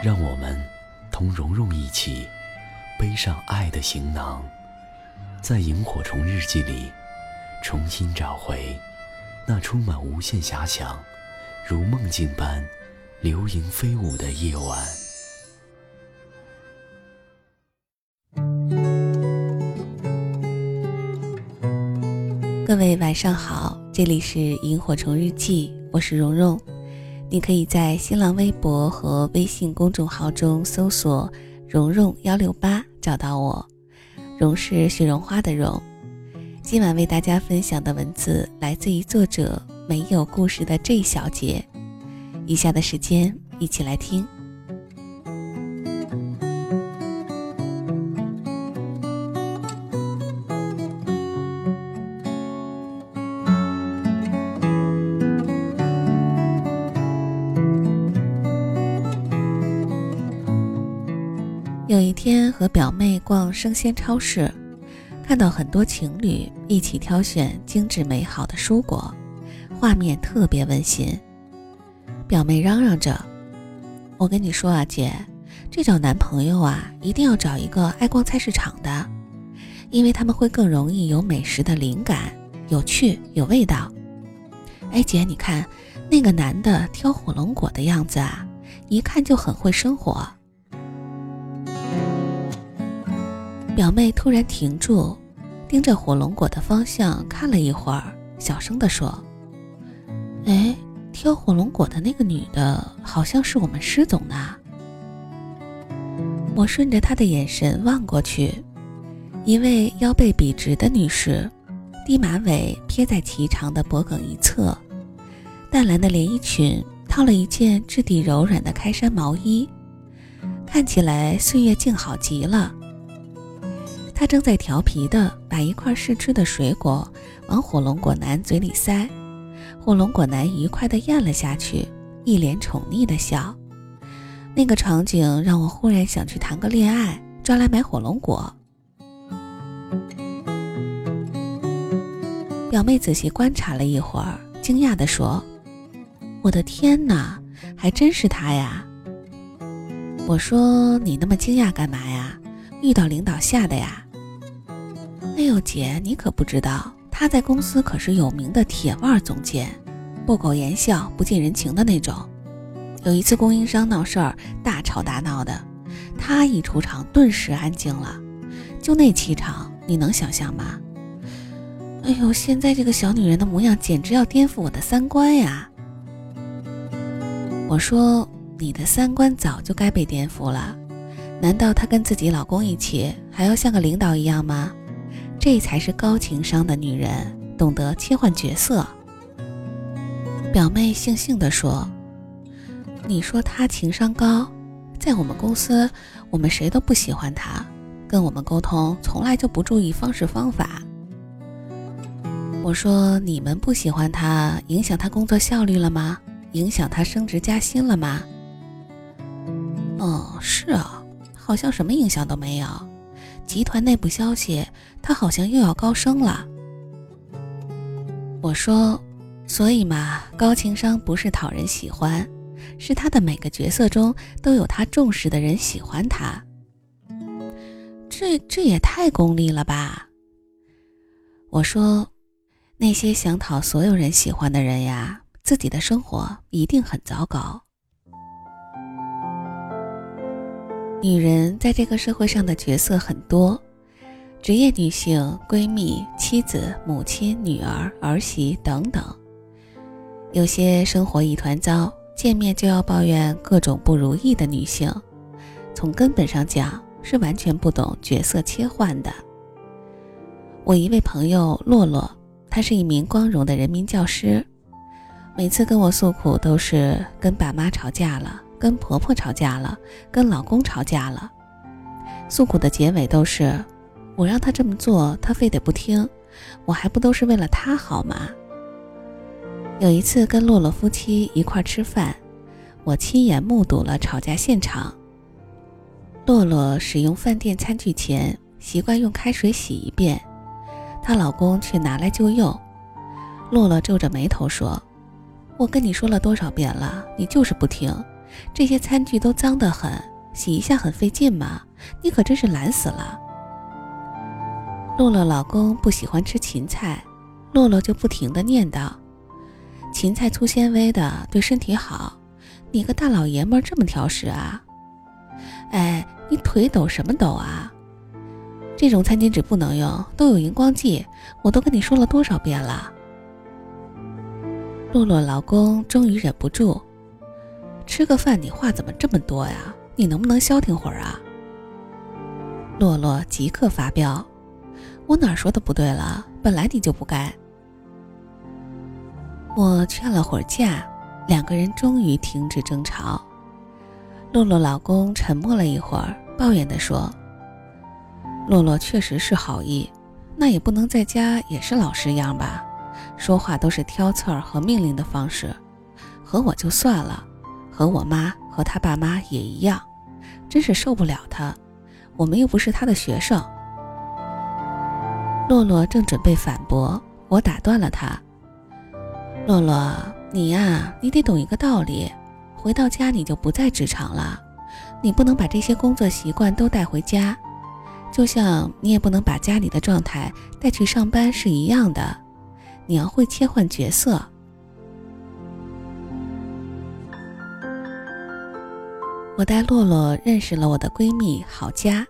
让我们同蓉蓉一起背上爱的行囊，在萤火虫日记里重新找回那充满无限遐想、如梦境般流萤飞舞的夜晚。各位晚上好，这里是萤火虫日记，我是蓉蓉。你可以在新浪微博和微信公众号中搜索“蓉蓉幺六八”找到我。蓉是雪绒花的蓉。今晚为大家分享的文字来自于作者没有故事的 J 小节。以下的时间一起来听。有一天和表妹逛生鲜超市，看到很多情侣一起挑选精致美好的蔬果，画面特别温馨。表妹嚷嚷着：“我跟你说啊，姐，这找男朋友啊，一定要找一个爱逛菜市场的，因为他们会更容易有美食的灵感，有趣有味道。”哎，姐，你看那个男的挑火龙果的样子啊，一看就很会生活。表妹突然停住，盯着火龙果的方向看了一会儿，小声地说：“哎，挑火龙果的那个女的，好像是我们施总呢。”我顺着她的眼神望过去，一位腰背笔直的女士，低马尾撇在颀长的脖颈一侧，淡蓝的连衣裙套了一件质地柔软的开衫毛衣，看起来岁月静好极了。他正在调皮地把一块试吃的水果往火龙果男嘴里塞，火龙果男愉快地咽了下去，一脸宠溺的笑。那个场景让我忽然想去谈个恋爱，抓来买火龙果。表妹仔细观察了一会儿，惊讶地说：“我的天哪，还真是他呀！”我说：“你那么惊讶干嘛呀？遇到领导吓的呀？”哎呦，姐，你可不知道，他在公司可是有名的铁腕总监，不苟言笑、不近人情的那种。有一次供应商闹事儿，大吵大闹的，他一出场，顿时安静了。就那气场，你能想象吗？哎呦，现在这个小女人的模样，简直要颠覆我的三观呀！我说，你的三观早就该被颠覆了。难道她跟自己老公一起，还要像个领导一样吗？这才是高情商的女人，懂得切换角色。表妹悻悻地说：“你说她情商高，在我们公司，我们谁都不喜欢她，跟我们沟通从来就不注意方式方法。”我说：“你们不喜欢她，影响她工作效率了吗？影响她升职加薪了吗？”哦，是啊，好像什么影响都没有。集团内部消息，他好像又要高升了。我说，所以嘛，高情商不是讨人喜欢，是他的每个角色中都有他重视的人喜欢他。这这也太功利了吧？我说，那些想讨所有人喜欢的人呀，自己的生活一定很糟糕。女人在这个社会上的角色很多，职业女性、闺蜜、妻子、母亲、女儿、儿媳等等。有些生活一团糟，见面就要抱怨各种不如意的女性，从根本上讲是完全不懂角色切换的。我一位朋友洛洛，她是一名光荣的人民教师，每次跟我诉苦都是跟爸妈吵架了，跟婆婆吵架了，跟老公吵架了。诉苦的结尾都是：我让他这么做，他非得不听，我还不都是为了他好吗？有一次跟洛洛夫妻一块吃饭，我亲眼目睹了吵架现场。洛洛使用饭店餐具前习惯用开水洗一遍，她老公却拿来就用。洛洛皱着眉头说：“我跟你说了多少遍了，你就是不听。这些餐具都脏得很，洗一下很费劲嘛，你可真是懒死了。”洛洛老公不喜欢吃芹菜，洛洛就不停地念叨：“芹菜粗纤维的，对身体好。你个大老爷们儿这么挑食啊？哎，你腿抖什么抖啊？这种餐巾纸不能用，都有荧光剂，我都跟你说了多少遍了。”洛洛老公终于忍不住，吃个饭你话怎么这么多呀？你能不能消停会儿啊？洛洛即刻发飙：“我哪说的不对了？本来你就不该。”我劝了会儿架，两个人终于停止争吵。洛洛老公沉默了一会儿，抱怨地说：“洛洛确实是好意，那也不能在家也是老实样吧？”说话都是挑刺儿和命令的方式，和我就算了，和我妈和他爸妈也一样，真是受不了他。我们又不是他的学生。洛洛正准备反驳，我打断了他。洛洛，你呀，你得懂一个道理，回到家你就不在职场了，你不能把这些工作习惯都带回家，就像你也不能把家里的状态带去上班是一样的。你要会切换角色。我带洛洛认识了我的闺蜜郝佳，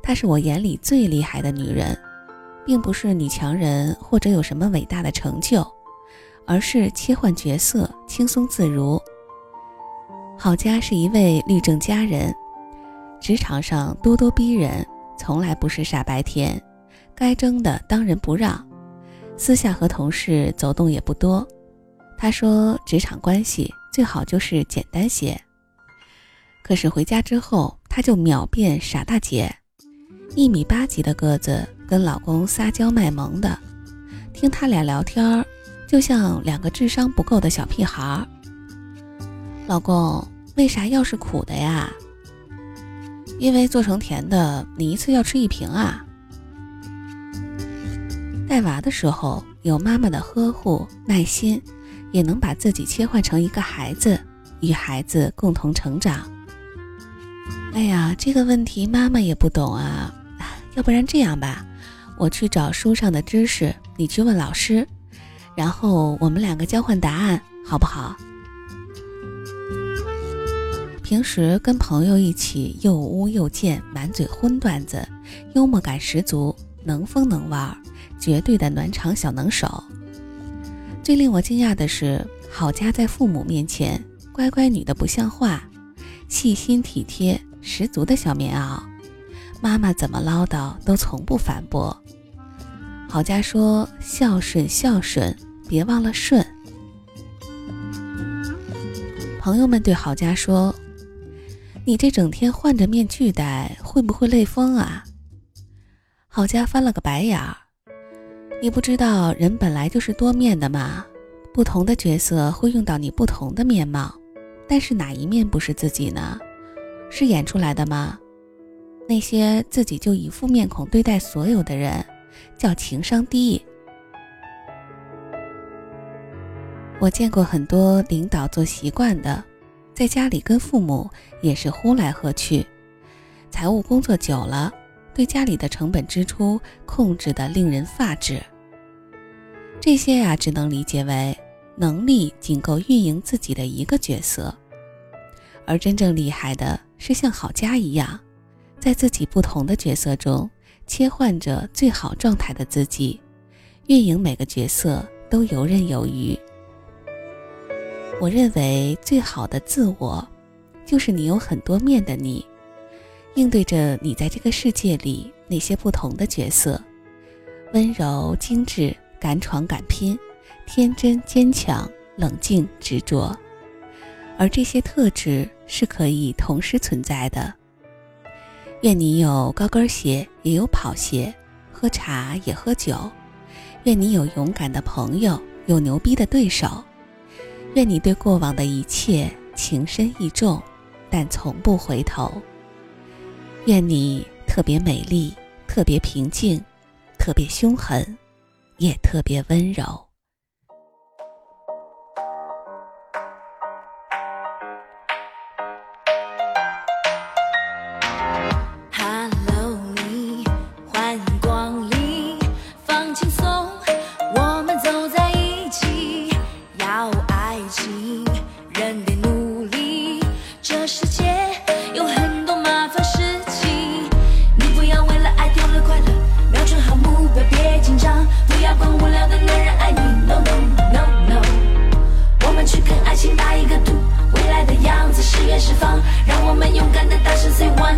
她是我眼里最厉害的女人，并不是女强人或者有什么伟大的成就，而是切换角色轻松自如。郝佳是一位律政佳人，职场上咄咄逼人，从来不是傻白甜，该争的当仁不让。私下和同事走动也不多，他说职场关系最好就是简单些。可是回家之后，他就秒变傻大姐，一米八几的个子，跟老公撒娇卖萌的，听他俩聊天儿，就像两个智商不够的小屁孩儿。老公，为啥药是苦的呀？因为做成甜的，你一次要吃一瓶啊。带娃的时候，有妈妈的呵护、耐心，也能把自己切换成一个孩子，与孩子共同成长。哎呀，这个问题妈妈也不懂啊！要不然这样吧，我去找书上的知识，你去问老师，然后我们两个交换答案，好不好？平时跟朋友一起又污又贱，满嘴荤段子，幽默感十足，能疯能玩。绝对的暖场小能手。最令我惊讶的是，郝佳在父母面前乖乖女的不像话，细心体贴十足的小棉袄，妈妈怎么唠叨都从不反驳。郝佳说：“孝顺孝顺，别忘了顺。”朋友们对郝佳说：“你这整天换着面具戴，会不会累疯啊？”郝佳翻了个白眼儿。你不知道人本来就是多面的吗？不同的角色会用到你不同的面貌，但是哪一面不是自己呢？是演出来的吗？那些自己就一副面孔对待所有的人，叫情商低。我见过很多领导做习惯的，在家里跟父母也是呼来喝去，财务工作久了，对家里的成本支出控制的令人发指。这些呀，只能理解为能力仅够运营自己的一个角色，而真正厉害的是像郝佳一样，在自己不同的角色中切换着最好状态的自己，运营每个角色都游刃有余。我认为最好的自我，就是你有很多面的你，应对着你在这个世界里那些不同的角色，温柔精致。敢闯敢拼，天真坚强，冷静执着，而这些特质是可以同时存在的。愿你有高跟鞋，也有跑鞋；喝茶也喝酒。愿你有勇敢的朋友，有牛逼的对手。愿你对过往的一切情深意重，但从不回头。愿你特别美丽，特别平静，特别凶狠，也特别温柔。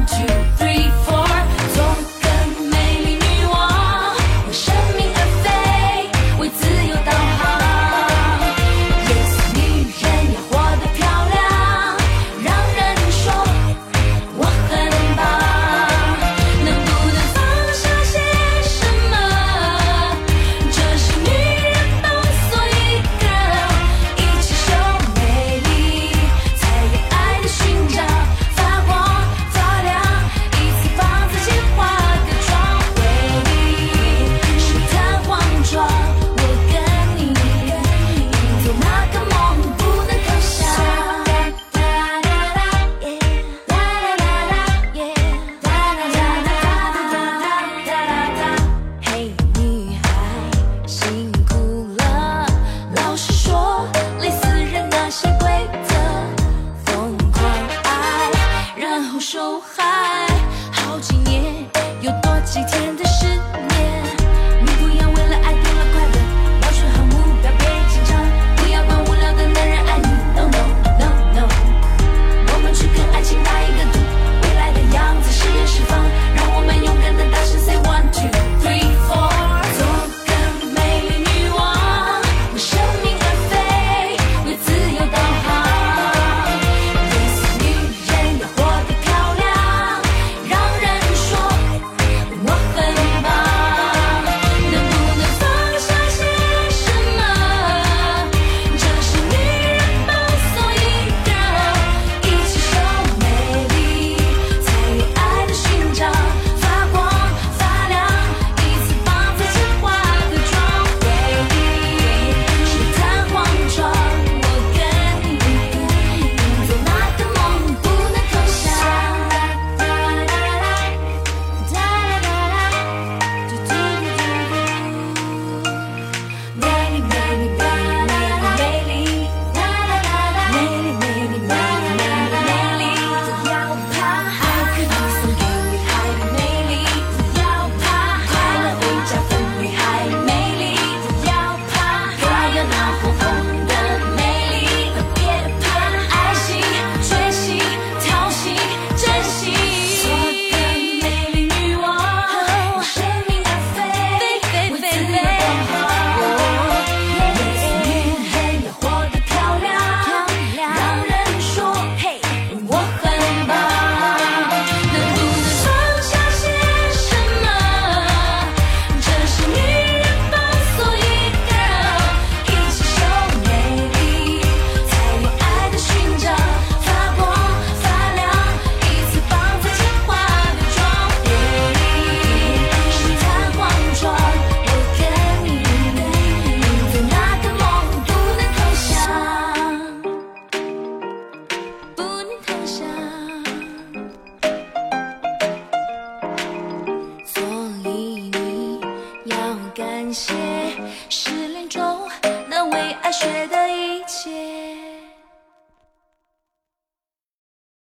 感谢